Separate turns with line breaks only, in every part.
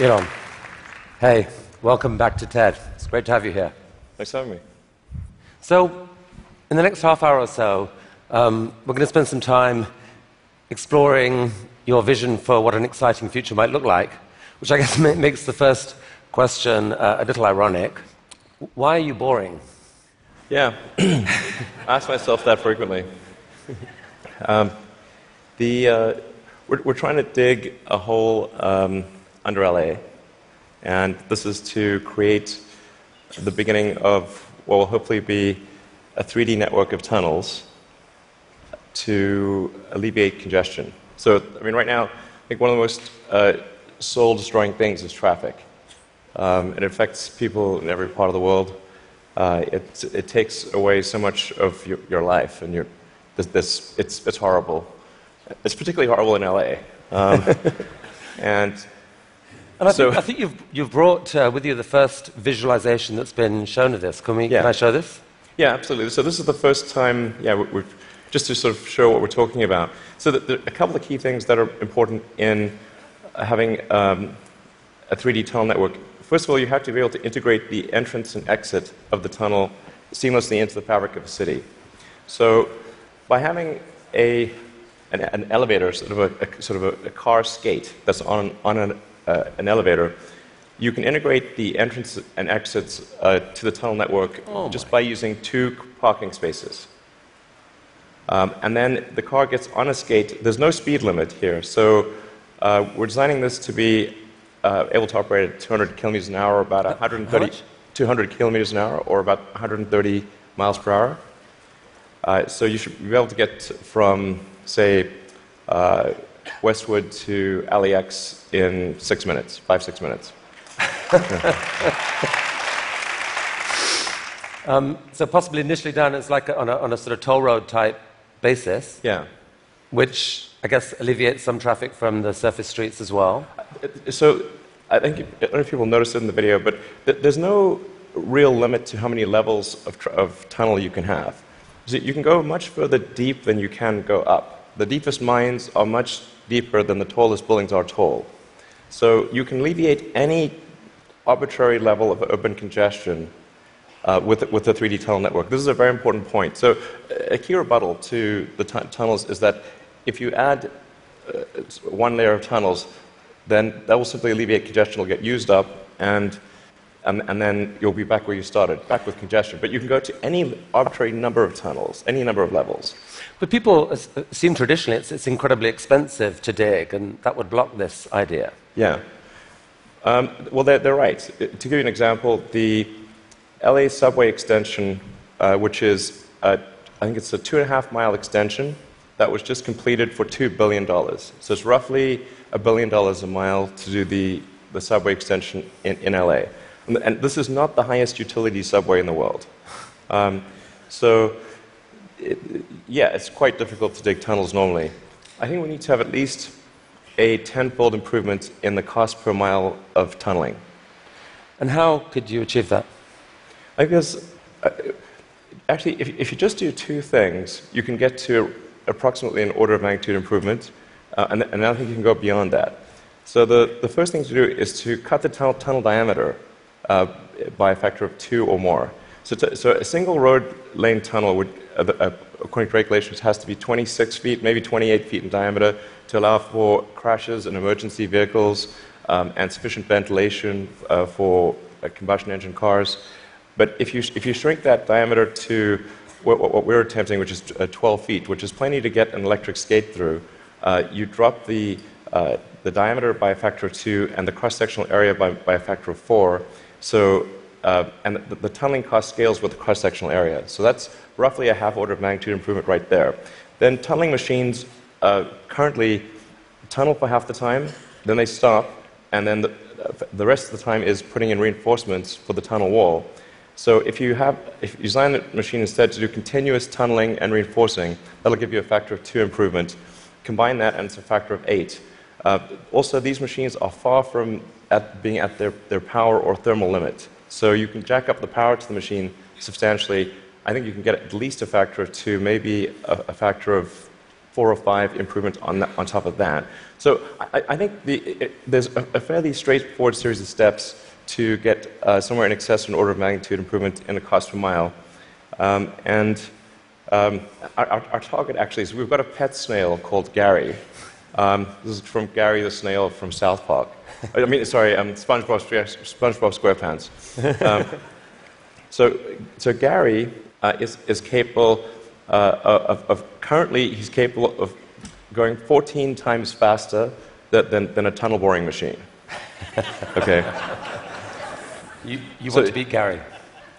Elon, hey, welcome back to TED. It's great to have you here.
Thanks for having me.
So, in the next half hour or so, um, we're going to spend some time exploring your vision for what an exciting future might look like, which I guess makes the first question uh, a little ironic. Why are you boring?
Yeah, I ask myself that frequently. Um, the, uh, we're, we're, trying to dig a hole um, under LA, and this is to create the beginning of what will hopefully be a 3D network of tunnels to alleviate congestion. So, I mean, right now, I think one of the most uh, soul destroying things is traffic. Um, it affects people in every part of the world. Uh, it, it takes away so much of your, your life, and your, this, this, it's, it's horrible. It's particularly horrible in LA. Um, and
and I,
so,
think, I think you've, you've brought uh, with you the first visualization that's been shown of this. Can, we,
yeah.
can I show this?
Yeah, absolutely. So this is the first time, yeah, we just to sort of show what we're talking about. So there are a couple of key things that are important in having um, a 3D tunnel network. First of all, you have to be able to integrate the entrance and exit of the tunnel seamlessly into the fabric of a city. So by having a, an, an elevator, sort of a, a sort of a, a, car skate that's on, on an, uh, an elevator, you can integrate the entrance and exits uh, to the tunnel network
oh
just by using two parking spaces. Um, and then the car gets on a skate. There's no speed limit here, so uh, we're designing this to be uh, able to operate at 200 kilometers an hour, about 130, 200 kilometers an hour, or about 130 miles per hour. Uh, so you should be able to get from, say, uh, Westwood to LAX in six minutes, five, six minutes.
um, so possibly initially done as like on, a, on a sort of toll road type basis.
Yeah.
Which I guess alleviates some traffic from the surface streets as well.
So I think, I don't know if people noticed it in the video, but there's no real limit to how many levels of, of tunnel you can have. So you can go much further deep than you can go up. The deepest mines are much deeper than the tallest buildings are tall. So you can alleviate any arbitrary level of urban congestion uh, with, with the 3D tunnel network. This is a very important point. So, a key rebuttal to the tunnels is that if you add uh, one layer of tunnels, then that will simply alleviate congestion, will get used up, and, and, and then you'll be back where you started, back with congestion. But you can go to any arbitrary number of tunnels, any number of levels.
But people assume traditionally it's, it's incredibly expensive to dig, and that would block this idea.
Yeah. Um, well, they're, they're right. To give you an example, the LA subway extension, uh, which is, a, I think it's a two and a half mile extension that was just completed for $2 billion. So it's roughly a billion dollars a mile to do the, the subway extension in, in LA. And, this is not the highest utility subway in the world. Um, so, it, yeah, it's quite difficult to dig tunnels normally. I think we need to have at least a tenfold improvement in the cost per mile of tunneling.
And how could you achieve that?
I guess, uh, actually, if, if you just do two things, you can get to approximately an order of magnitude improvement, uh, and, and I think you can go beyond that. So the, the first thing to do is to cut the tunnel, tunnel diameter uh, by a factor of two or more. So, so a single road lane tunnel would, uh, uh according to regulations, has to be 26 feet, maybe 28 feet in diameter to allow for crashes and emergency vehicles um, and sufficient ventilation uh, for uh, combustion engine cars. But if you, if you shrink that diameter to what, what we're attempting, which is uh, 12 feet, which is plenty to get an electric skate through, you drop the, the diameter by a factor of two and the cross sectional area by, by a factor of four. So, uh, and the, the, tunneling cost scales with the cross sectional area. So that's roughly a half order of magnitude improvement right there. Then tunneling machines uh, currently tunnel for half the time, then they stop, and then the, the rest of the time is putting in reinforcements for the tunnel wall. So if you have, if you design the machine instead to do continuous tunneling and reinforcing, that'll give you a factor of two improvement. Combine that, and it's a factor of eight. Uh, also, these machines are far from at being at their, their power or thermal limit. So you can jack up the power to the machine substantially. I think you can get at least a factor of two, maybe a, a factor of 405 improvement on, on top of that. So I, I think the, it, there's a, a, fairly straightforward series of steps to get uh, somewhere in excess of an order of magnitude improvement in the cost per mile. Um, and um, our, our, target actually is we've got a pet snail called Gary. Um, this is from Gary the snail from South Park. I mean, sorry, um, SpongeBob, SpongeBob SquarePants. Um, so, so Gary uh, is, is capable uh, of, of, currently he's capable of going 14 times faster than, than, than a tunnel boring machine. okay.
You, you so want to beat Gary?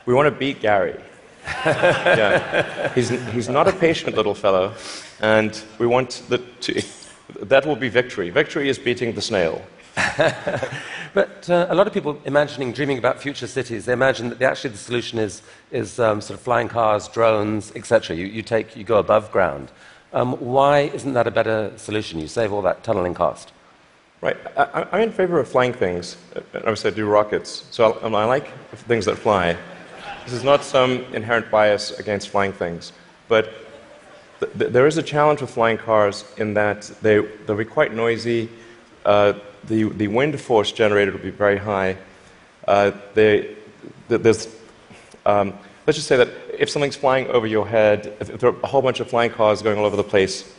We want to beat Gary. yeah. He's, he's not a patient little fellow, and we want the, to, that will be victory. Victory is beating the snail.
but uh, a lot of people imagining, dreaming about future cities, they imagine that the, actually the solution is, is um, sort of flying cars, drones, etc. You, you, take, you go above ground. Um, why isn't that a better solution? You save all that tunneling cost.
Right. I, am in favor of flying things. Obviously, I would say do rockets, so I, I like things that fly. This is not some inherent bias against flying things, but there is a challenge with flying cars in that they, they'll be quite noisy. Uh, the, the wind force generated will be very high. Uh, they, there's, um, let's just say that if something's flying over your head, if there are a whole bunch of flying cars going all over the place,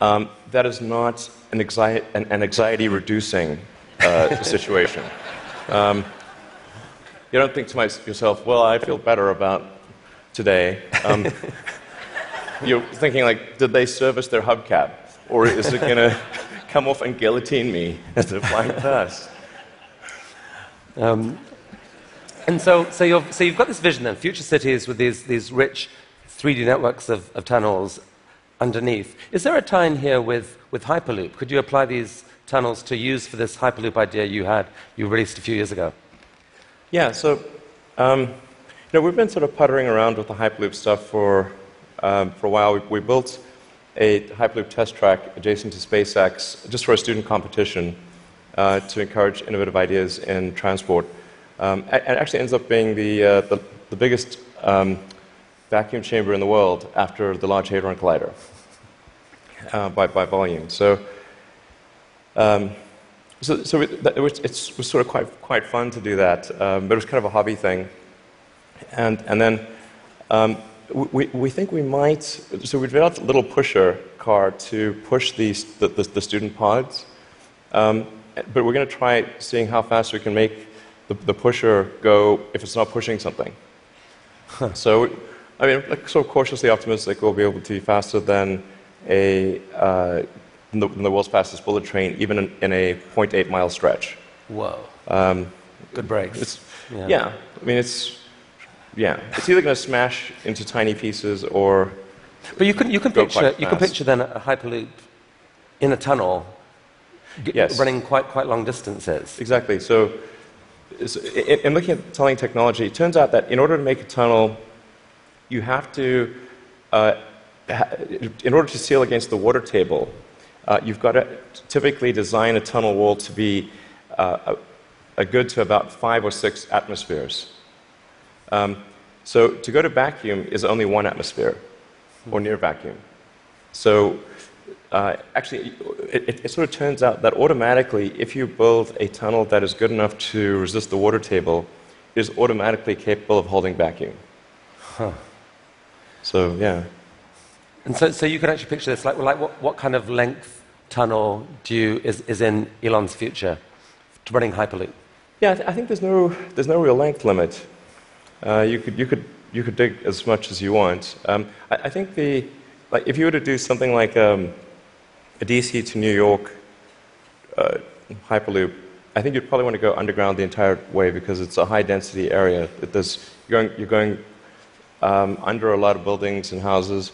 um, that is not an, anxiety, an, an anxiety reducing uh, situation. Um, you don't think to yourself, well, I feel better about today. You're thinking, like, did they service their hubcap? Or is it going to come off and guillotine me as they're flying past?
Um, and so, so, you so you've got this vision then, future cities with these, these rich 3D networks of, of tunnels underneath. Is there a tie-in here with, with Hyperloop? Could you apply these tunnels to use for this Hyperloop idea you had, you released a few years ago?
Yeah, so um, you know, we've been sort of puttering around with the Hyperloop stuff for, um, for a while. We, we, built a Hyperloop test track adjacent to SpaceX just for a student competition uh, to encourage innovative ideas in transport. Um, it actually ends up being the, uh, the, the, biggest um, vacuum chamber in the world after the Large Hadron Collider uh, by, by volume. So um, so, so it, it, was, it, was, sort of quite, quite fun to do that, um, but it was kind of a hobby thing. And, and then um, we, we think we might, so we developed a little pusher car to push these, the, the, the student pods. Um, but we're going to try seeing how fast we can make the, the pusher go if it's not pushing something. Huh. So, I mean, like, sort of cautiously optimistic we'll be able to be faster than a uh, than the, than the world's fastest bullet train, even in, in a 0.8 mile stretch.
Whoa. Um, Good brakes.
Yeah. yeah. I mean, it's, yeah. It's either going to smash into tiny pieces or.
But you can, you can, picture, you can picture then a Hyperloop in a tunnel yes. running quite, quite long distances.
Exactly. So, in, in looking at tunneling technology, it turns out that in order to make a tunnel, you have to, uh, in order to seal against the water table, uh, you've got to typically design a tunnel wall to be uh, a, a, good to about five or six atmospheres. Um, so to go to vacuum is only one atmosphere, or near vacuum. So uh, actually, it, it, sort of turns out that automatically, if you build a tunnel that is good enough to resist the water table, it is automatically capable of holding vacuum. Huh. So yeah.
And so, so you can actually picture this, like, like what, what kind of length tunnel do you, is, is in Elon's future to running Hyperloop?
Yeah, I, th- I think there's no, there's no real length limit. Uh, you, could, you, could, you could dig as much as you want. Um, I, I, think the, like, if you were to do something like um, a DC to New York uh, Hyperloop, I think you'd probably want to go underground the entire way because it's a high density area. There's, you're going, you're going um, under a lot of buildings and houses.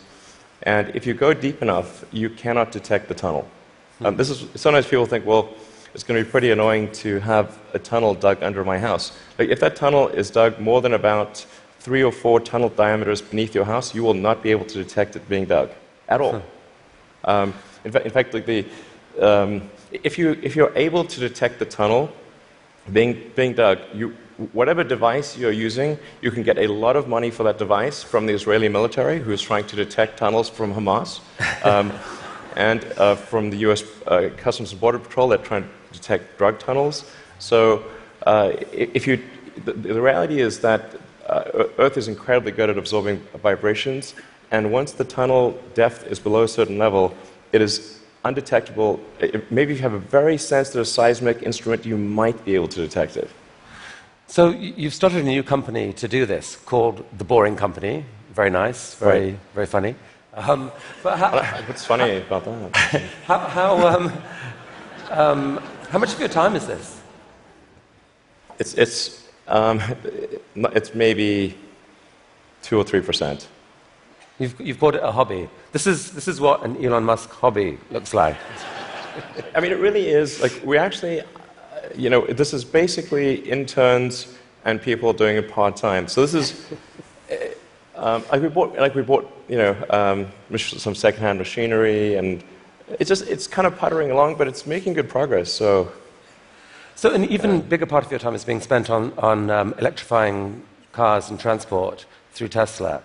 And if you go deep enough, you cannot detect the tunnel. Um, this is, sometimes people think, well, it's going to be pretty annoying to have a tunnel dug under my house. Like if that tunnel is dug more than about three or four tunnel diameters beneath your house, you will not be able to detect it being dug at all. Um, in, fa- in, fact, like the, um, if, you, if you're able to detect the tunnel being, being dug, you whatever device you're using, you can get a lot of money for that device from the Israeli military, who's trying to detect tunnels from Hamas, um, and uh, from the U.S. Uh, Customs and Border Patrol that trying to detect drug tunnels. So, uh, if you, the, the, reality is that uh, Earth is incredibly good at absorbing vibrations, and once the tunnel depth is below a certain level, it is undetectable. Maybe if you have a very sensitive seismic instrument, you might be able to detect it.
So you've started a new company to do this called The Boring Company. Very nice, very, right. very funny. Um,
but how, What's funny about that?
how, how, um, um, how much of your time is this?
It's, it's, um, it's maybe two or three percent.
You've, you've called it a hobby. This is, this is what an Elon Musk hobby looks like.
I mean, it really is. Like, we actually, you know, this is basically interns and people doing it part time. So this is, um, like we bought, like we bought, you know, um, some secondhand machinery, and it's just, it's kind of puttering along, but it's making good progress. So,
so an even bigger part of your time is being spent on on um, electrifying cars and transport through Tesla.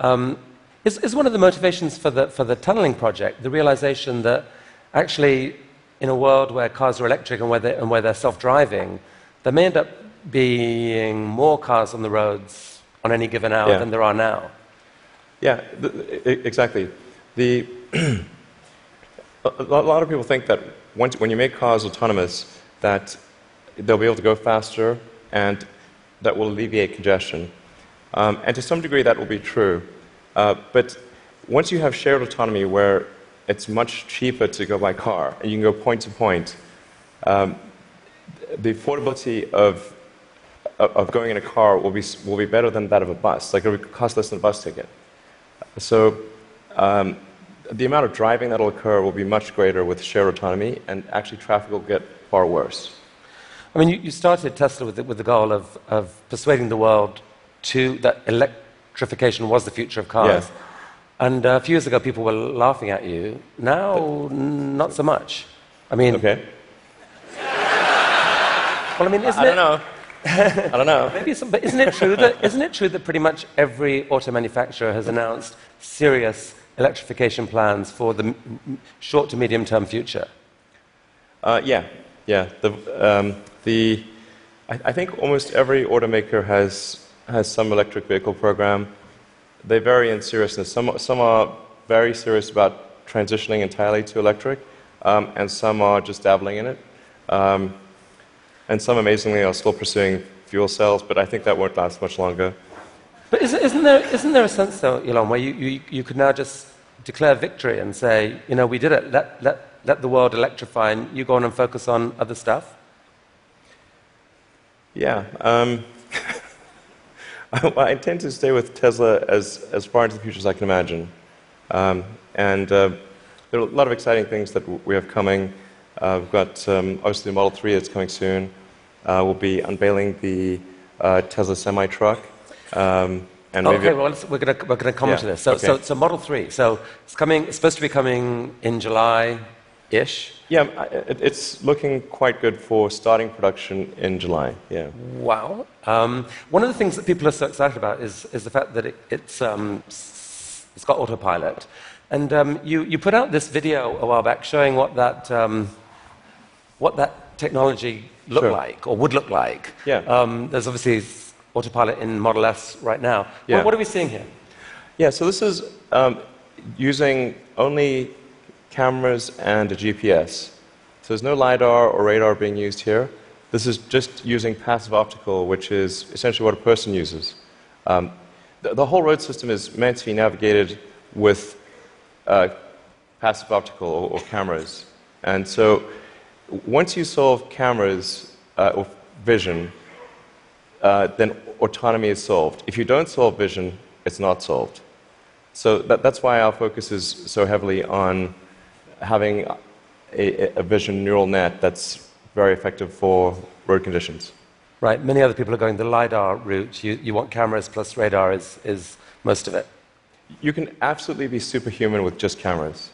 Um, is, is one of the motivations for the, for the tunneling project the realization that actually, in a world where cars are electric and where, they, and where they're self driving, there may end up being more cars on the roads on any given hour yeah. than there are now?
Yeah, exactly. The, a lot of people think that once, when you make cars autonomous, that they'll be able to go faster and that will alleviate congestion. Um, and to some degree, that will be true. Uh, but once you have shared autonomy where it's much cheaper to go by car and you can go point to point, um, the affordability of, of going in a car will be, will be better than that of a bus. Like it will cost less than a bus ticket. So um, the amount of driving that will occur will be much greater with shared autonomy, and actually traffic will get far worse.
I mean, you, you started Tesla with the, with the goal of, of persuading the world to that electrification was the future of cars.
Yeah.
And uh, a few years ago, people were laughing at you. Now, not so much. I mean.
Okay.
Well, I mean, isn't
I
don't
it, know. I don't know.
Maybe some, but isn't it true that isn't it true that pretty much every auto manufacturer has announced serious electrification plans for the short to medium term future?
Uh, yeah, yeah. The, um, the I, I think almost every automaker has has some electric vehicle program. They vary in seriousness. Some, some are very serious about transitioning entirely to electric, um, and some are just dabbling in it. Um, and some, amazingly, are still pursuing fuel cells, but I think that won't last much longer.
But isn't, isn't, there, isn't there a sense, though, Elon, where you, you, you could now just declare victory and say, you know, we did it, let, let, let the world electrify, and you go on and focus on other stuff?
Yeah. Um, I intend to stay with Tesla as, as far into the future as I can imagine. Um, and uh, there are a lot of exciting things that we have coming. Uh, we've got um, obviously the Model 3 that's coming soon. Uh, we'll be unveiling the uh, Tesla semi truck. Um,
and okay, well, we're going we're to come yeah, to this. So,
okay.
so, so, Model 3. So it's coming. It's supposed to be coming in July ish.
Yeah, it's looking quite good for starting production in July. Yeah.
Wow. Um, one of the things that people are so excited about is, is the fact that it, it's, um, it's got autopilot. And um, you, you put out this video a while back showing what that, um, what that technology looked
sure.
like or would look like.
Yeah.
Um, there's obviously autopilot in Model S right now.
Yeah.
What, what are we seeing here?
Yeah, so this is um, using only cameras and a GPS. So there's no LiDAR or radar being used here. This is just using passive optical, which is essentially what a person uses. Um, the, the, whole road system is meant to be navigated with uh, passive optical or, or, cameras. And so once you solve cameras uh, or vision, uh, then autonomy is solved. If you don't solve vision, it's not solved. So that, that's why our focus is so heavily on having a, a vision neural net that's very effective for road conditions.
Right. Many other people are going the LiDAR route. You, you want cameras plus radar is, is most of it.
You can absolutely be superhuman with just cameras.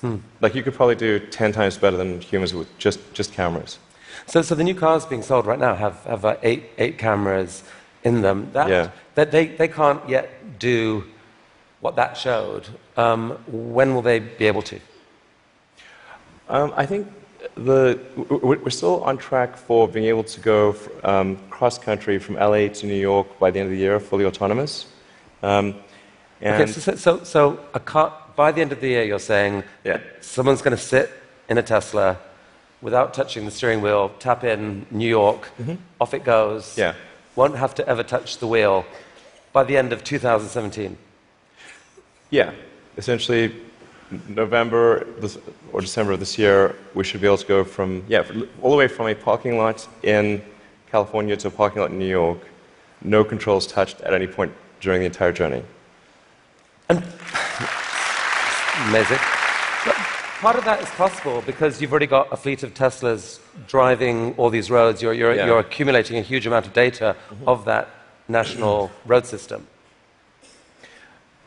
Hmm.
Like you could probably do 10 times better than humans with just, just cameras.
So, so the new cars being sold right now have, have uh, eight, eight cameras in them. That,
Yeah.
that they, they can't yet do what that showed. Um, when will they be able to?
Um, I think the, we're still on track for being able to go um, cross country from LA to New York by the end of the year, fully autonomous. Um, and
Okay, so, so, so a car, by the end of the year, you're saying
Yeah.
someone's going to sit in a Tesla without touching the steering wheel, tap in New York, off it goes.
Mm-hmm. Yeah.
Won't have to ever touch the wheel by the end of 2017.
yeah, essentially November this, or December of this year, we should be able to go from, yeah, all the way from a parking lot in California to a parking lot in New York, no controls touched at any point during the entire journey.
Amazing. But part of that is possible because you've already got a fleet of Teslas driving all these roads. You're, you're,
Yeah.
you're accumulating a huge amount of data of that national road system.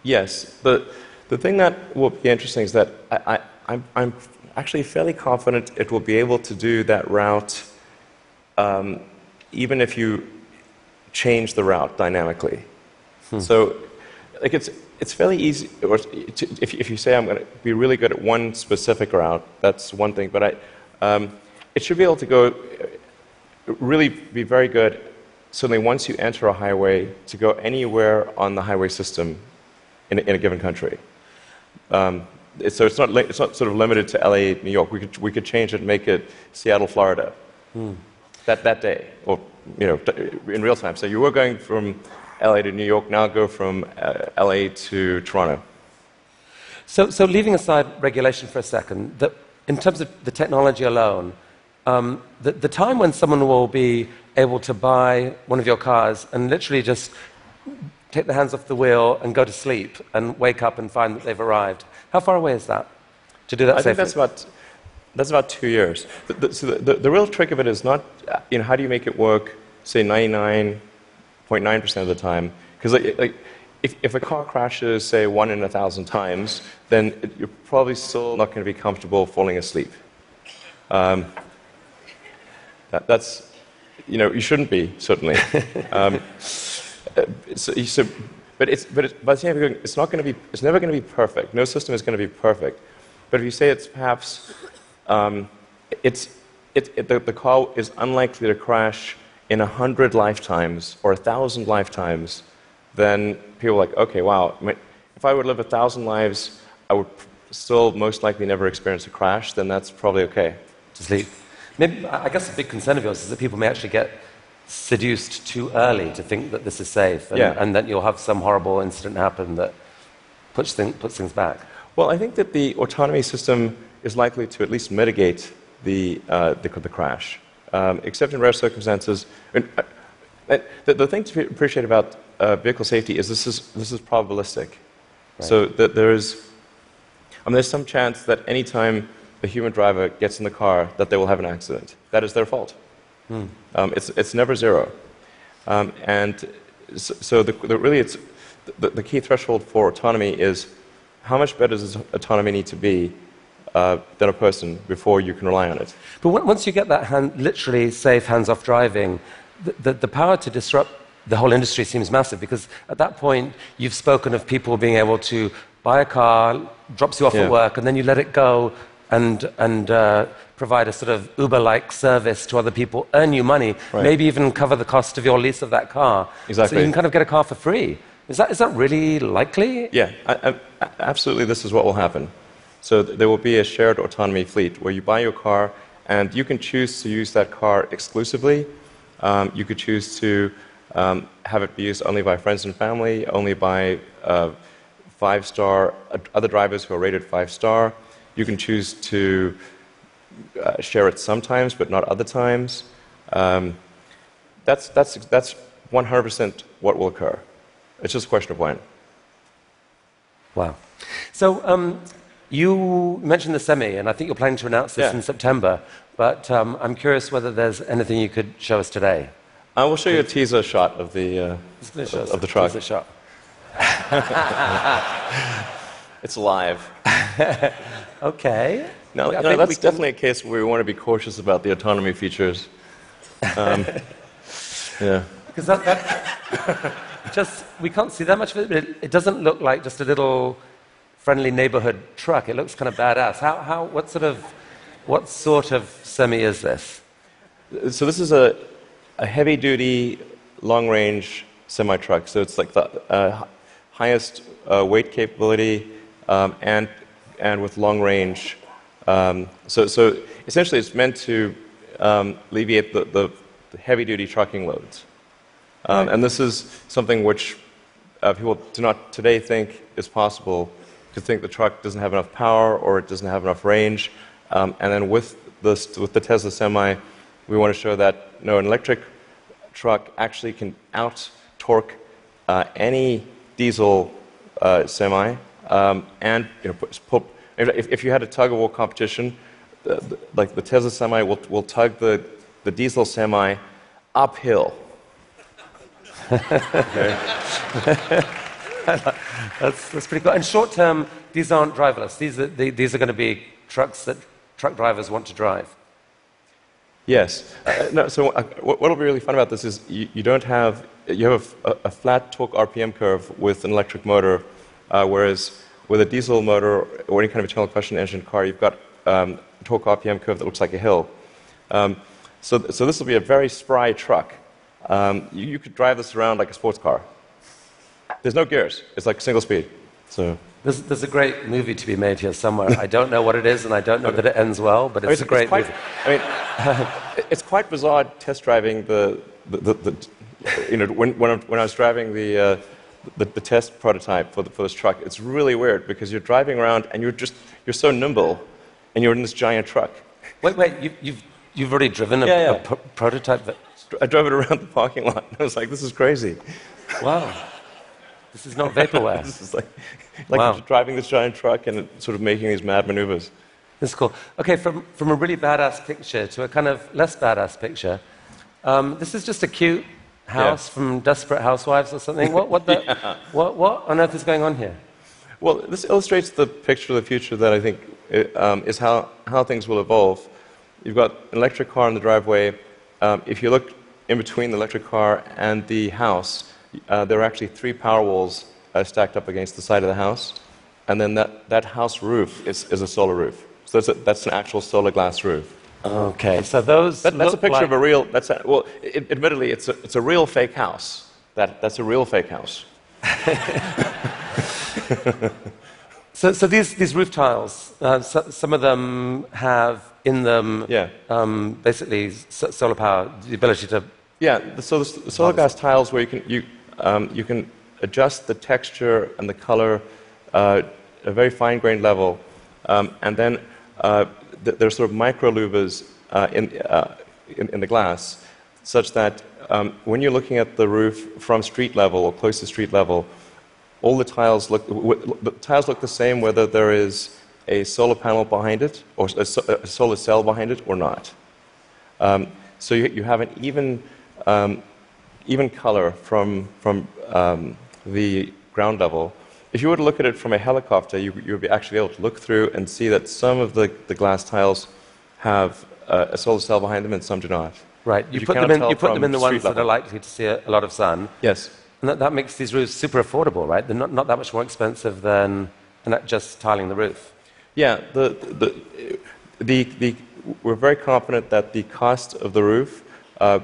Yes. The, the thing that will be interesting is that I, I, I'm, I'm actually fairly confident it will be able to do that route um, even if you change the route dynamically. So, like it's, it's fairly easy. Or to, if, if you say I'm going to be really good at one specific route, that's one thing. But I, um, it should be able to go really be very good. Certainly, once you enter a highway, to go anywhere on the highway system in a, in a given country. Um, it's- so it's not, it's not sort of limited to LA, New York. We could, we could change it and make it Seattle, Florida that, that day, or you know, in real time. So you were going from LA to New York, now go from uh, LA to Toronto.
So, so leaving aside regulation for a second, the, in terms of the technology alone, um, the, the time when someone will be able to buy one of your cars and literally just take their hands off the wheel and go to sleep and wake up and find that they've arrived, how far away is that to do that
I think that's about that's about two years. The, the, so the, the, the real trick of it is not, uh, you know, how do you make it work, say 99.9% of the time? Because like, like, if, if a car crashes, say one in a thousand times, then it, you're probably still not going to be comfortable falling asleep. Um, that, that's, you know, you shouldn't be certainly. um, so, so, but it's, but it's, by the same time, it's not going to be, it's never going to be perfect. No system is going to be perfect. But if you say it's perhaps, um, it's, it, it, the, the car is unlikely to crash in a hundred lifetimes or a thousand lifetimes, then people are like, okay, wow. If I would live a thousand lives, I would still most likely never experience a crash. Then that's probably okay.
to sleep. Maybe, I I guess a big concern of yours is that people may actually get seduced too early to think that this is safe and,
Yeah.
and that you'll have some horrible incident happen that puts, thing, puts things back.
Well, I think that the autonomy system is likely to at least mitigate the, uh, the, the crash, um, except in rare circumstances. And, uh, uh, the, the thing to appreciate about uh, vehicle safety is this is, this is probabilistic. So that there is, I mean, there's some chance that anytime a human driver gets in the car, that they will have an accident. That is their fault. Um, it's, it's never zero. Um, and so, so the, the, really, it's, the, the key threshold for autonomy is how much better does autonomy need to be uh, than a person before you can rely on it?
But once you get that hand, literally safe hands-off driving, the, the, the power to disrupt the whole industry seems massive because at that point you've spoken of people being able to buy a car, drops you off
Yeah.
at work, and then you let it go and, and uh, provide a sort of Uber-like service to other people, earn you money,
Right.
maybe even cover the cost of your lease of that car.
Exactly.
So you can kind of get a car for free. Is that, is that really likely?
Yeah, I, I, absolutely, this is what will happen. So th- there will be a shared autonomy fleet where you buy your car and you can choose to use that car exclusively. Um, you could choose to um, have it be used only by friends and family, only by uh, five star, uh, other drivers who are rated five star. You can choose to uh, share it sometimes, but not other times. Um, that's, that's, that's 100% what will occur. It's just a question of when.
Wow. So um, you mentioned the semi, and I think you're planning to announce this
Yeah.
in September. But um, I'm curious whether there's anything you could show us today.
I will show you a teaser shot of the, uh,
Just gonna show us
of the truck.
teaser shot.
It's live.
Okay.
No, you know, that's
can-
definitely a case where we want to be cautious about the autonomy features. Um, yeah.
Because that, that just we can't see that much of it. But it, it doesn't look like just a little friendly neighborhood truck. It looks kind of badass. How, how what sort of what sort of semi is this?
So this is a, a heavy-duty, long-range semi-truck. So it's like the uh, highest uh, weight capability um, and and with long range. Um, so so essentially, it's meant to um, alleviate the, the, the heavy-duty trucking loads. Um,
Right.
And this is something which uh, people do not today think is possible. To think the truck doesn't have enough power or it doesn't have enough range. Um, and then with with the Tesla Semi, we want to show that no, an electric truck actually can out torque uh, any diesel uh, semi. Um, and you know, if, if you had a tug of war competition, the, the, like the Tesla Semi will, will tug the, the diesel semi uphill.
That's, that's pretty cool. And short term, these aren't driverless. These are, the- these are going to be trucks that truck drivers want to drive.
Yes. Uh, no, so uh, what will be really fun about this is you, you don't have, you have a, a flat torque RPM curve with an electric motor, uh, whereas with a diesel motor or any kind of internal combustion engine car, you've got um, a torque RPM curve that looks like a hill. Um, so, so this will be a very spry truck. Um, you, you could drive this around like a sports car. There's no gears. It's like single speed. So
There's, there's a great movie to be made here somewhere. I don't know what it is, and I don't know that it ends well, but
I mean,
it's a great
quite,
movie.
I mean, it's quite bizarre test driving the, the, the, the you know, when, when, when I was driving the, uh, the, the test prototype for, the, for this truck, it's really weird because you're driving around and you're just, you're so nimble and you're in this giant truck.
Wait, wait, you, you've, you've already driven a,
Yeah, yeah.
a pro- prototype? That,
I drove it around the parking lot and I was like, this is crazy.
wow. This is not vaporware.
This is like, like
Wow.
driving this giant truck and sort of making these mad maneuvers.
This is cool. Okay, from, from a really badass picture to a kind of less badass picture. Um, this is just a cute house
Yeah.
from Desperate Housewives or something. What, what, the, what, what on earth is going on here?
Well, this illustrates the picture of the future that I think uh, um, is how, how things will evolve. You've got an electric car in the driveway. Um, if you look in between the electric car and the house, uh, there are actually three Powerwalls uh, stacked up against the side of the house. And then that, that house roof is, is a solar roof. So that's, a, that's an actual solar glass roof.
Okay, so those.
That, that's a picture
like,
of a real, that's a, well, i admittedly, it's a, it's a real fake house. That, that's a real fake house.
So, so these, these roof tiles, uh, so, some of them have in them
Yeah.
um, basically solar power, the ability to.
Yeah, the, so the the solar glass tiles where you can, you, um, you can adjust the texture and the color uh, at a very fine grained level. Um, and then uh, th- there's sort of micro louvers uh, in, uh, in, in the glass such that um, when you're looking at the roof from street level or close to street level, all the tiles look, w- the tiles look the same whether there is a solar panel behind it or a, so- a solar cell behind it or not. Um, so you, you have an even, um, even color from, from um, the ground level. If you were to look at it from a helicopter, you, you would be actually able to look through and see that some of the, the glass tiles have uh, a solar cell behind them and some do not.
Right, you,
you
put them in, you put them in the ones
street
that are likely to see a, a lot of sun.
Yes.
And that, that makes these roofs super affordable, right? They're not, not that much more expensive than, than just tiling the roof.
Yeah, the, the, the, the, we're very confident that the cost of the roof uh,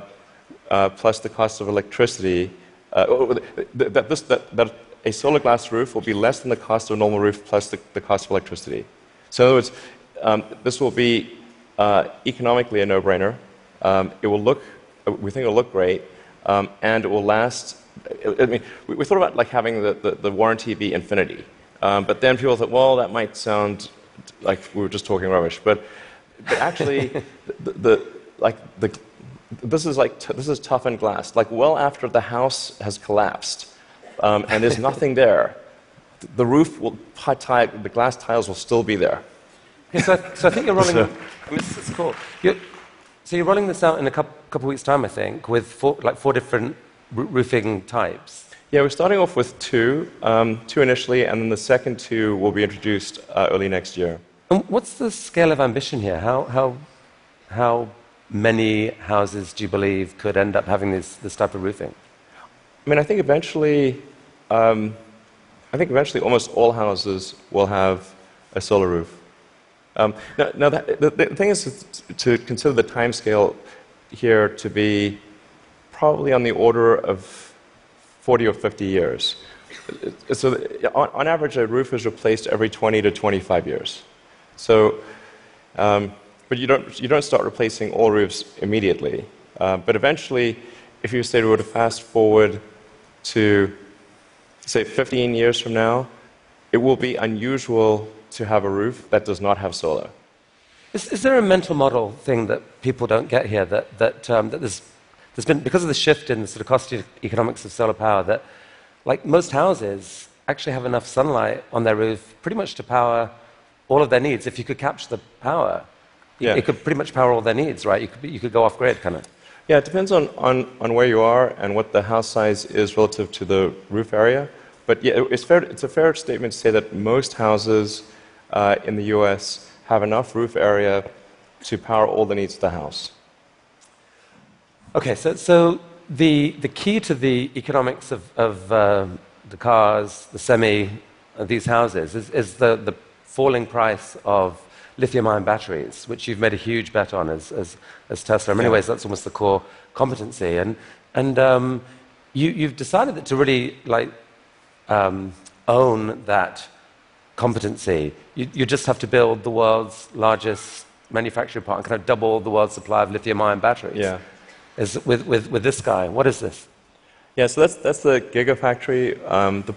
uh, plus the cost of electricity, uh, oh, that, this, that, that a solar glass roof will be less than the cost of a normal roof plus the, the cost of electricity. So, in other words, um, this will be uh, economically a no brainer. Um, it will look, we think it will look great, um, and it will last. I I mean, we, we thought about like having the, the, the warranty be infinity. Um, but then people thought, well, that might sound like we were just talking rubbish. But, but actually, the, the, like the, this is like t- this is toughened glass. Like well after the house has collapsed um, and there's nothing there, the roof will pi- ti- the glass tiles will still be there.
Okay, so, I, so I think you're rolling.
So-
I mean, this is cool. You're, so you're rolling this out in a couple, couple weeks' time, I think, with four, like four different roofing types.
Yeah, we're starting off with two, um, two initially, and then the second two will be introduced uh, early next year.
And what's the scale of ambition here? How, how, how many houses do you believe could end up having this, this type of roofing?
I mean, I think eventually, um, I think eventually almost all houses will have a solar roof. Um, now, now the, the, the, thing is to consider the time scale here to be probably on the order of 40 or 50 years. So, on, on average, a roof is replaced every 20 to 25 years. So, um, but you don't, you don't start replacing all roofs immediately. Uh, but eventually, if you say we were to fast forward to, say, 15 years from now, it will be unusual to have a roof that does not have solar.
Is, is there a mental model thing that people don't get here that, that, um, that there's, there's been, because of the shift in the sort of cost economics of solar power, that like most houses actually have enough sunlight on their roof pretty much to power all of their needs. If you could capture the power, yeah. it could pretty much power all their needs, right? You could, you could go off grid, kind of.
Yeah, it depends on, on, on where you are and what the house size is relative to the roof area. But yeah, it's, fair, it's a fair statement to say that most houses uh, in the US have enough roof area to power all the needs of the house.
Okay, so, so the, the key to the economics of, of uh, the cars, the semi, uh, these houses is, is the, the falling price of lithium ion batteries, which you've made a huge bet on as, as, as Tesla. In many yeah. ways, that's almost the core competency. And, and um, you, you've decided that to really like, um, own that competency, you, you just have to build the world's largest manufacturing plant and kind of double the world's supply of lithium ion batteries.
Yeah.
Is with, with, with this guy. What is this?
Yeah, so that's, that's the Gigafactory. Um, the,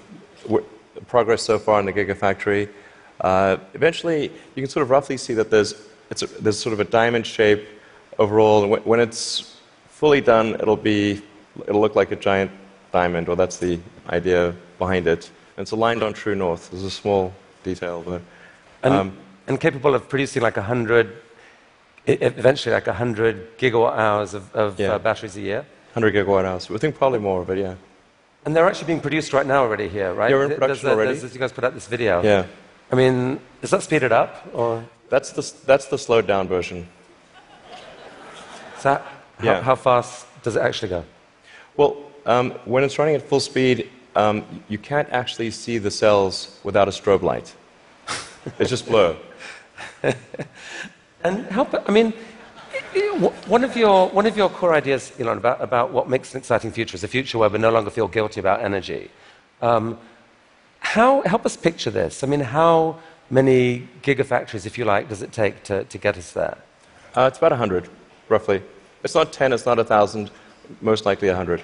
the progress so far in the Gigafactory. Uh, eventually, you can sort of roughly see that there's, it's a, there's sort of a diamond shape overall. And when it's fully done, it'll, be, it'll look like a giant diamond, or that's the idea behind it. And it's aligned on true north. There's a small detail there.
And, um, and capable of producing like 100, eventually like 100 gigawatt hours of, of yeah. uh, batteries a year?
100 gigawatt hours. We think probably more, but yeah.
And they're actually being produced right now already here, right?
We're in production
a,
already.
you guys put out this video.
Yeah.
I mean, does that speed it up? Or?
That's, the, that's the slowed down version.
So how, yeah. how fast does it actually go?
Well, um, when it's running at full speed, um, you can't actually see the cells without a strobe light. it's just blur.
and help, I mean, one of your, one of your core ideas, Elon, about, about what makes an exciting future is a future where we no longer feel guilty about energy. Um, how, help us picture this. I mean, how many gigafactories, if you like, does it take to, to get us there?
Uh, it's about 100, roughly. It's not 10, it's not 1,000, most likely 100.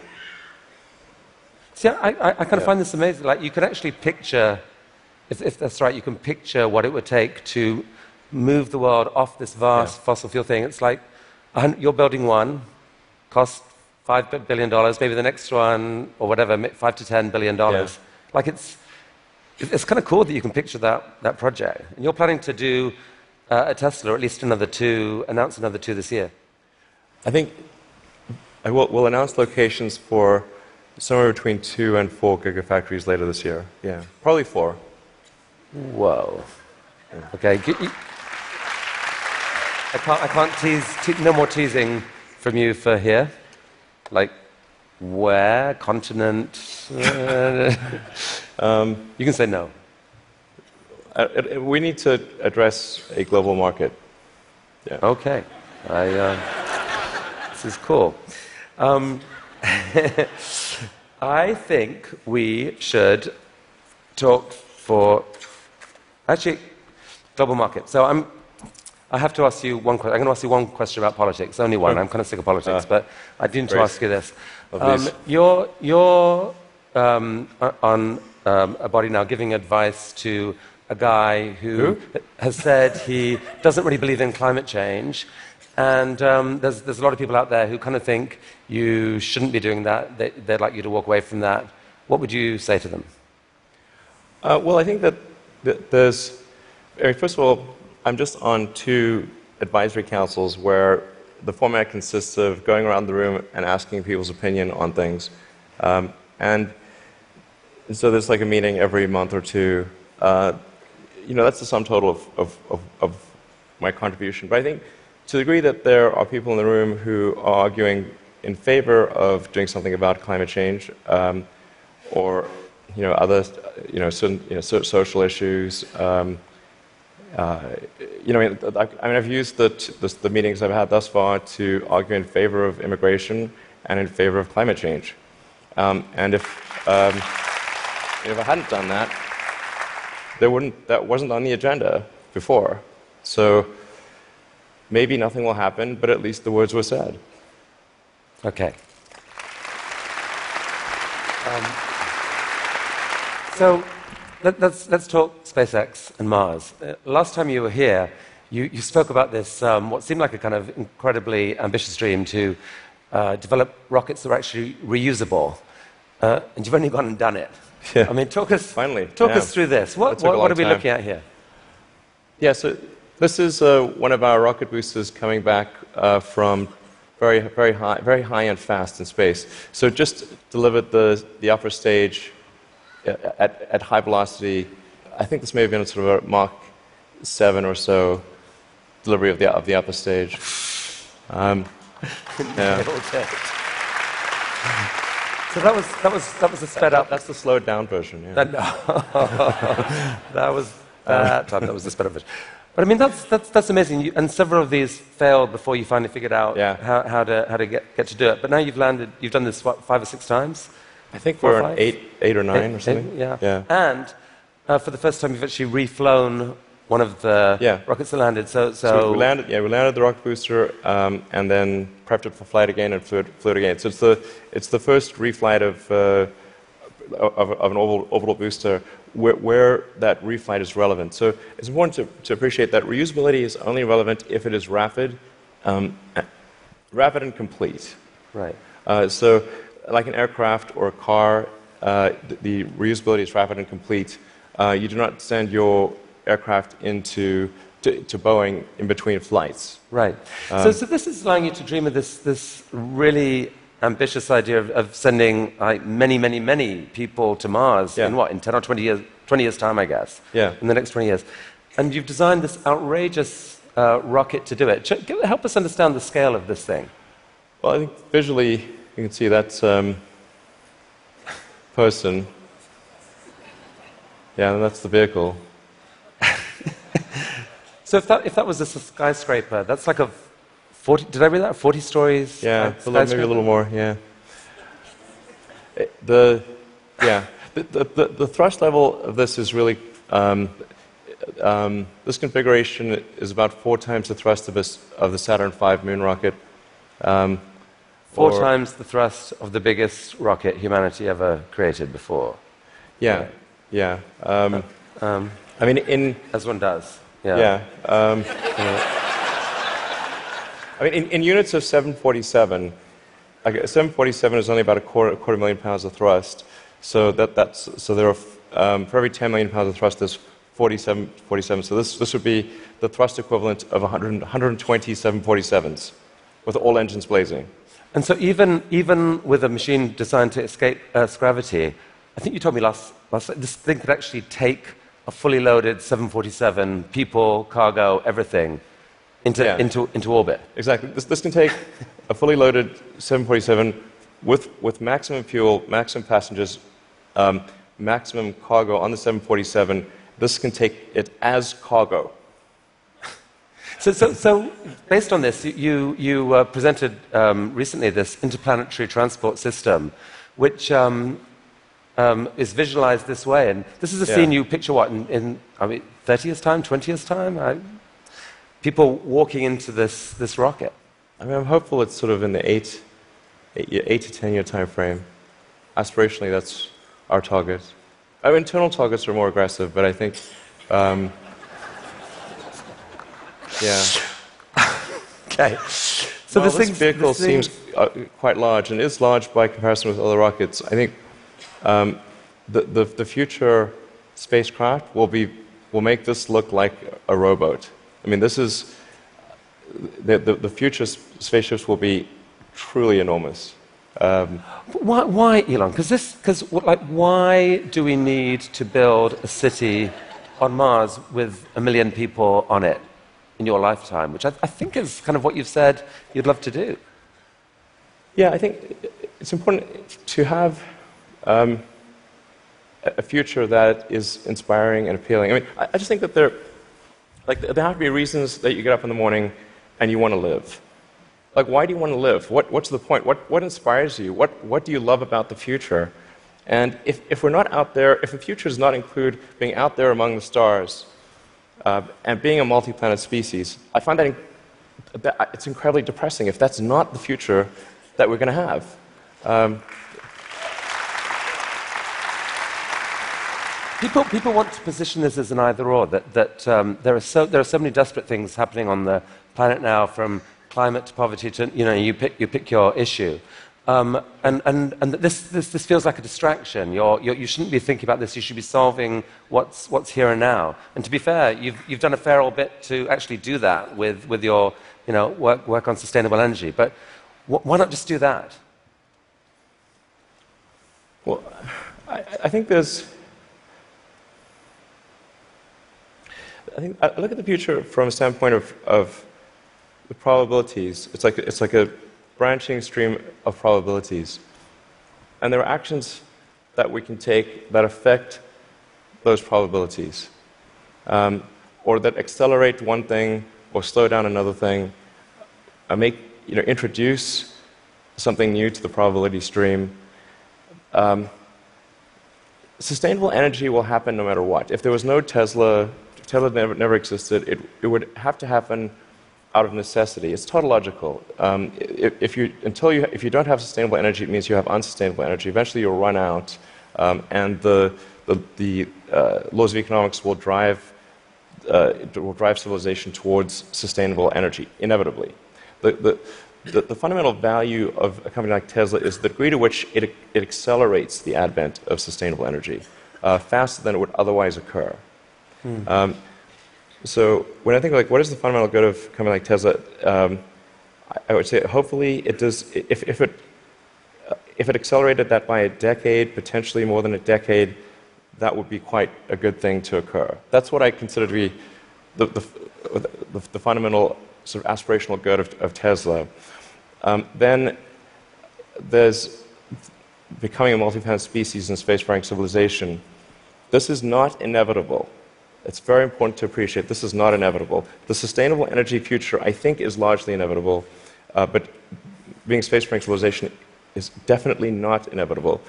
See, I, I, I kind of yeah. find this amazing. Like, you can actually picture, if, if, that's right, you can picture what it would take to move the world off this vast yeah. fossil fuel thing. It's like you're building one, cost $5 billion, maybe the next one, or whatever, 5 to $10 billion. Yeah. Like, it's, it's kind of cool that you can picture that, that project. And you're planning to do uh, a Tesla, or at least another two, announce another two this year.
I think I will, we'll announce locations for somewhere between two and four gigafactories later this year. Yeah, probably four.
Whoa. Okay. I can't, I can't tease, te- no more teasing from you for here. Like, where? Continent? um, you can say no.
Uh, we need to address a global market.
Yeah. Okay. I, uh, this is cool. Um, I think we should talk for actually global market. So I'm. I have to ask you one question. I'm going to ask you one question about politics. Only one. I'm kind of sick of politics, uh, but I do need to ask you this. Um, you're you're um, on um, a body now giving advice to a guy who,
who?
has said he doesn't really believe in climate change and um, there's, there's a lot of people out there who kind of think you shouldn't be doing that. They, would like you to walk away from that. What would you say to them?
Uh, well, I think that, there's, first of all, I'm just on two advisory councils where the format consists of going around the room and asking people's opinion on things. Um, and so there's like a meeting every month or two. Uh, you know, that's the sum total of, of, of, of my contribution. But I think to the degree that there are people in the room who are arguing in favor of doing something about climate change um, or you know, other you know, certain, you know, so, social issues, um, uh, you know, I mean, I mean, I've used the, the, the, meetings I've had thus far to argue in favor of immigration and in favor of climate change. Um, and if, um, if I hadn't done that, there wouldn't, that wasn't on the agenda before. So maybe nothing will happen, but at least the words were said.
Okay. Um, so let, us let's talk SpaceX and Mars. Uh, last time you were here, you, you spoke about this, um, what seemed like a kind of incredibly ambitious dream to uh, develop rockets that are actually reusable. Uh, and you've only gone and done it.
Yeah.
I mean, talk us,
Finally,
talk
yeah.
us through this. What, what, what are we
time.
looking at here?
Yeah, so this is uh, one of our rocket boosters coming back uh, from very, very high, very high and fast in space. So just delivered the, the upper stage uh, at, at high velocity. I think this may have been a sort of a Mach 7 or so delivery of the, of the upper stage. Um,
yeah. So that was, that was, that was a sped up.
That's the slowed down version, yeah.
That, no. that was that time. That was the sped up version. But I mean, that's, that's, that's amazing. You, and several of these failed before you finally figured out
yeah.
how, how, to, how to get, get to do it. But now you've landed, you've done this, what, five or six times?
I think we're on eight, eight or nine eight, or something.
Eight, yeah.
yeah.
And uh, for the first time, you've actually reflown one of the
yeah.
rockets that landed. So, so,
so, we landed, yeah, we landed the rocket booster um, and then prepped it for flight again and flew it, flew it again. So it's the, it's the first reflight of, uh, of, of, an orbital, orbital booster where, where, that reflight is relevant. So it's important to, to, appreciate that reusability is only relevant if it is rapid, um, rapid and complete.
Right.
Uh, so, like an aircraft or a car, uh, the, the, reusability is rapid and complete. Uh, you do not send your aircraft into to, to Boeing in between flights.
Right. Um, so, so this is allowing you to dream of this, this really ambitious idea of, of sending like, many, many, many people to Mars
yeah.
in what, in 10 or 20 years, 20 years' time, I guess?
Yeah.
In the next 20 years. And you've designed this outrageous uh, rocket to do it. Help us understand the scale of this thing.
Well, I think visually you can see that um, person. Yeah, and that's the vehicle.
So if that, if that was a skyscraper, that's like a 40, did I read that? 40 stories?
Yeah, a little, maybe a little more, yeah. Eh, the, yeah, the, the, the, thrust level of this is really, um, um, this configuration is about four times the thrust of, a, of the Saturn V moon rocket. Um,
four times the thrust of the biggest rocket humanity ever created before.
Yeah, yeah. Um, um, I mean, in...
As one does. Yeah.
Yeah. Um. I mean, in, in units of 747, like 747 is only about a quarter, a quarter million pounds of thrust. So that, that's so there are um, for every 10 million pounds of thrust, there's 47, 47. So this, this would be the thrust equivalent of 100, 120 747s with all engines blazing.
And so even, even with a machine designed to escape Earth's gravity, I think you told me last, last this thing could actually take a fully loaded 747, people, cargo, everything, into, yeah. into, into orbit.
Exactly. This, this can take a fully loaded 747 with, with maximum fuel, maximum passengers, um, maximum cargo on the 747. This can take it as cargo.
So, so, so based on this, you, you uh, presented um, recently this interplanetary transport system, which um, um, is visualized this way. And this is a yeah. scene you picture what, in, in I mean, 30 years' time, 20 years' time? I, people walking into this, this rocket?
I mean, I'm hopeful it's sort of in the eight, eight, eight to 10 year time frame. Aspirationally, that's our target. Our internal targets are more aggressive, but I think, um, yeah.
okay.
So well, this, this vehicle this seems uh, quite large, and is large by comparison with other rockets. I think um, the, the, the future spacecraft will, be, will make this look like a rowboat. I mean, this is the, the, the future spaceships will be truly enormous. Um,
why, why, Elon? Because this, because like, why do we need to build a city on Mars with a million people on it in your lifetime, which I, I think is kind of what you've said you'd love to do.
Yeah, I think it's important to have um, a future that is inspiring and appealing. I mean, I, I just think that there, like, there have to be reasons that you get up in the morning and you want to live. Like, why do you want to live? What, what's the point? What, what inspires you? What, what do you love about the future? And if, if we're not out there, if the future does not include being out there among the stars uh, and being a multi planet species, I find that, in, that, it's incredibly depressing if that's not the future that we're going to have. Um,
People, people want to position this as an either or, that, that um, there, are so, there are so many desperate things happening on the planet now, from climate to poverty to, you know, you pick, you pick your issue. Um, and and, and this, this, this feels like a distraction. You're, you're, you shouldn't be thinking about this, you should be solving what's, what's here and now. And to be fair, you've, you've done a fair old bit to actually do that with, with your you know, work, work on sustainable energy. But wh- why not just do that?
Well, I, I think there's I think I look at the future from a standpoint of, of the probabilities. It's like, it's like a branching stream of probabilities. And there are actions that we can take that affect those probabilities, um, or that accelerate one thing or slow down another thing, or make, you know, introduce something new to the probability stream. Um, sustainable energy will happen no matter what. If there was no Tesla Tesla never, never existed, it, it would have to happen out of necessity. It's tautological. Um, if, if, you, until you, if you don't have sustainable energy, it means you have unsustainable energy. Eventually, you'll run out, um, and the, the, the uh, laws of economics will drive, uh, will drive civilization towards sustainable energy, inevitably. The, the, the, the, fundamental value of a company like Tesla is the degree to which it, it accelerates the advent of sustainable energy uh, faster than it would otherwise occur. Hmm. Um, so when I think like what is the fundamental good of a company like Tesla, um, I, I, would say hopefully it does. If, if it uh, if it accelerated that by a decade, potentially more than a decade, that would be quite a good thing to occur. That's what I consider to be the, the, the, the fundamental sort of aspirational good of, of Tesla. Um, then there's becoming a multi-planet species in spacefaring civilization. This is not inevitable. It's very important to appreciate this is not inevitable. The sustainable energy future, I think, is largely inevitable, uh, but being spacefaring civilization is definitely not inevitable.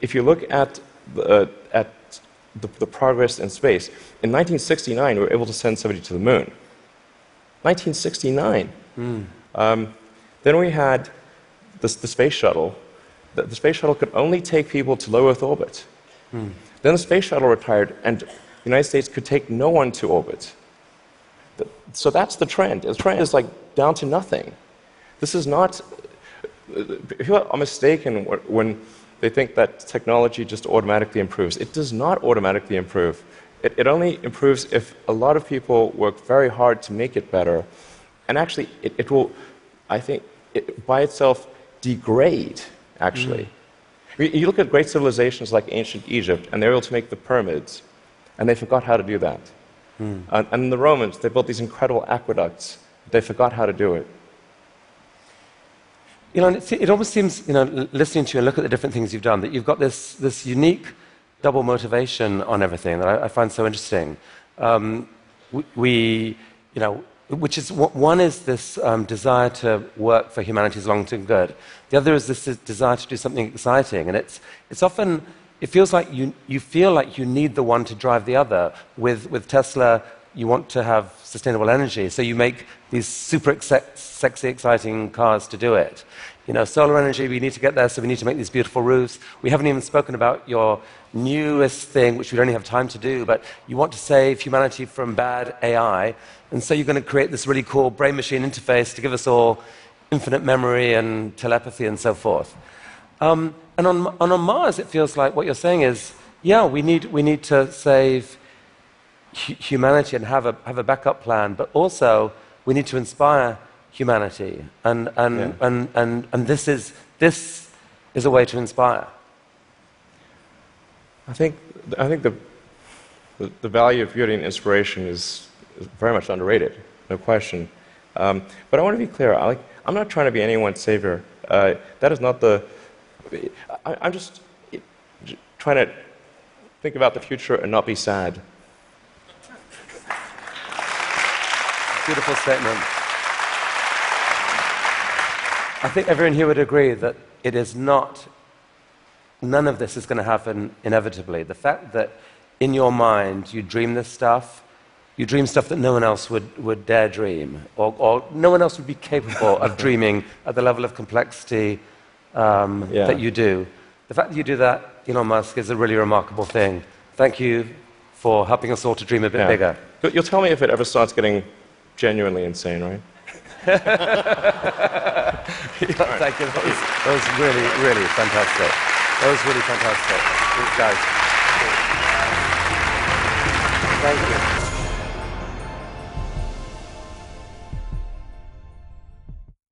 If you look at, uh, at the, the, progress in space, in 1969, we were able to send somebody to the moon. 1969. Mm. Um, then we had the, the space shuttle. The, the, space shuttle could only take people to low Earth orbit. Mm. Then the space shuttle retired, and the United States could take no one to orbit. So that's the trend. The trend is like down to nothing. This is not. People are mistaken when they think that technology just automatically improves. It does not automatically improve. It, it only improves if a lot of people work very hard to make it better. And actually, it, it will, I think, it, by itself degrade, actually. Mm. You look at great civilizations like ancient Egypt, and they're able to make the pyramids and they forgot how to do that. Hmm. And, and the Romans, they built these incredible aqueducts. They forgot how to do it.
You know, it, it almost seems, you know, listening to you and look at the different things you've done, that you've got this, this unique double motivation on everything that I, I find so interesting. Um, we, we, you know, which is one is this um, desire to work for humanity's long-term good. The other is this desire to do something exciting, and it's it's often it feels like you, you feel like you need the one to drive the other. With, with Tesla, you want to have sustainable energy, so you make these super sexy, exciting cars to do it. You know, solar energy, we need to get there, so we need to make these beautiful roofs. We haven't even spoken about your newest thing, which we don't have time to do, but you want to save humanity from bad AI, and so you're going to create this really cool brain machine interface to give us all infinite memory and telepathy and so forth. Um, and on, and on Mars, it feels like what you're saying is, yeah, we need, we need to save humanity and have a, have a backup plan, but also we need to inspire humanity. And, and, yeah. and, and, and this, is, this is a way to inspire.
I think, I think the, the, the value of beauty and inspiration is, is very much underrated, no question. Um, but I want to be clear. I like, I'm not trying to be anyone's savior. Uh, that is not the. I, I'm just trying to think about the future and not be sad.
Beautiful statement. I think everyone here would agree that it is not, none of this is going to happen inevitably. The fact that in your mind you dream this stuff, you dream stuff that no one else would, would dare dream, or, or no one else would be capable of dreaming at the level of complexity um,
Yeah.
that you do. The fact that you do that, Elon Musk, is a really remarkable thing. Thank you for helping us all to dream a bit
Yeah.
bigger.
You'll- You'll tell me if it ever starts getting genuinely insane, right?
Thank you. That was, that was really, really fantastic. That was really fantastic. Thanks, guys. Thank you.